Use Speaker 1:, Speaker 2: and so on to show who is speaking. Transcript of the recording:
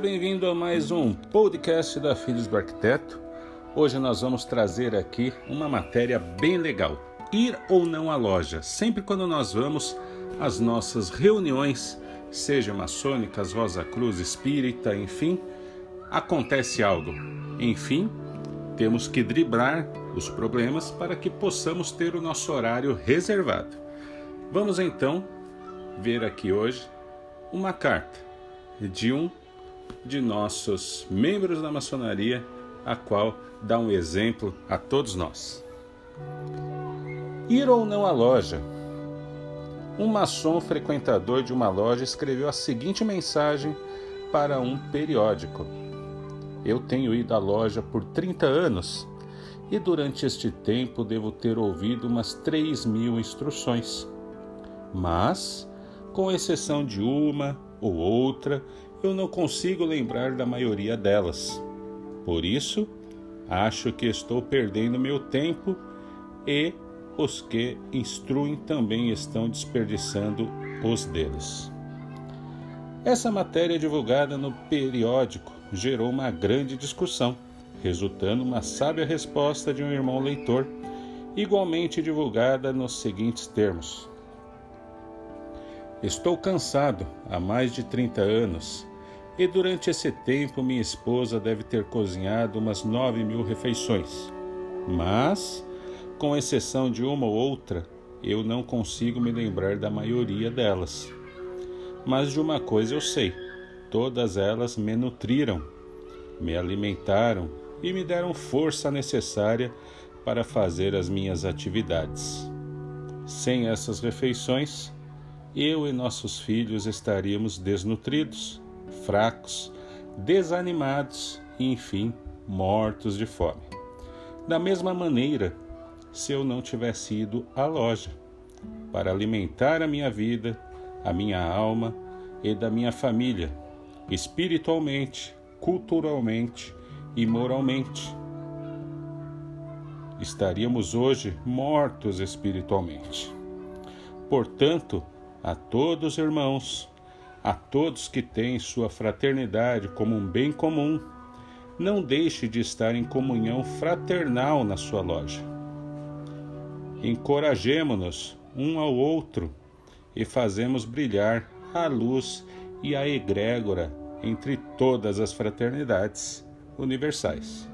Speaker 1: Bem-vindo a mais um podcast da Filhos do Arquiteto. Hoje nós vamos trazer aqui uma matéria bem legal. Ir ou não à loja. Sempre quando nós vamos às nossas reuniões, seja maçônicas, Rosa Cruz, Espírita, enfim, acontece algo. Enfim, temos que driblar os problemas para que possamos ter o nosso horário reservado. Vamos então ver aqui hoje uma carta de um de nossos membros da maçonaria, a qual dá um exemplo a todos nós. Ir ou não à loja. Um maçom frequentador de uma loja escreveu a seguinte mensagem para um periódico: Eu tenho ido à loja por 30 anos e durante este tempo devo ter ouvido umas 3 mil instruções. Mas, com exceção de uma ou outra, eu não consigo lembrar da maioria delas. Por isso, acho que estou perdendo meu tempo e os que instruem também estão desperdiçando os deles. Essa matéria divulgada no periódico gerou uma grande discussão, resultando uma sábia resposta de um irmão leitor, igualmente divulgada nos seguintes termos: Estou cansado há mais de 30 anos e durante esse tempo minha esposa deve ter cozinhado umas nove mil refeições. Mas, com exceção de uma ou outra, eu não consigo me lembrar da maioria delas. Mas de uma coisa eu sei: todas elas me nutriram, me alimentaram e me deram força necessária para fazer as minhas atividades. Sem essas refeições, eu e nossos filhos estaríamos desnutridos, fracos, desanimados e, enfim, mortos de fome. Da mesma maneira, se eu não tivesse ido à loja para alimentar a minha vida, a minha alma e da minha família, espiritualmente, culturalmente e moralmente, estaríamos hoje mortos espiritualmente. Portanto, a todos, irmãos, a todos que têm sua fraternidade como um bem comum, não deixe de estar em comunhão fraternal na sua loja. Encorajemo-nos um ao outro e fazemos brilhar a luz e a egrégora entre todas as fraternidades universais.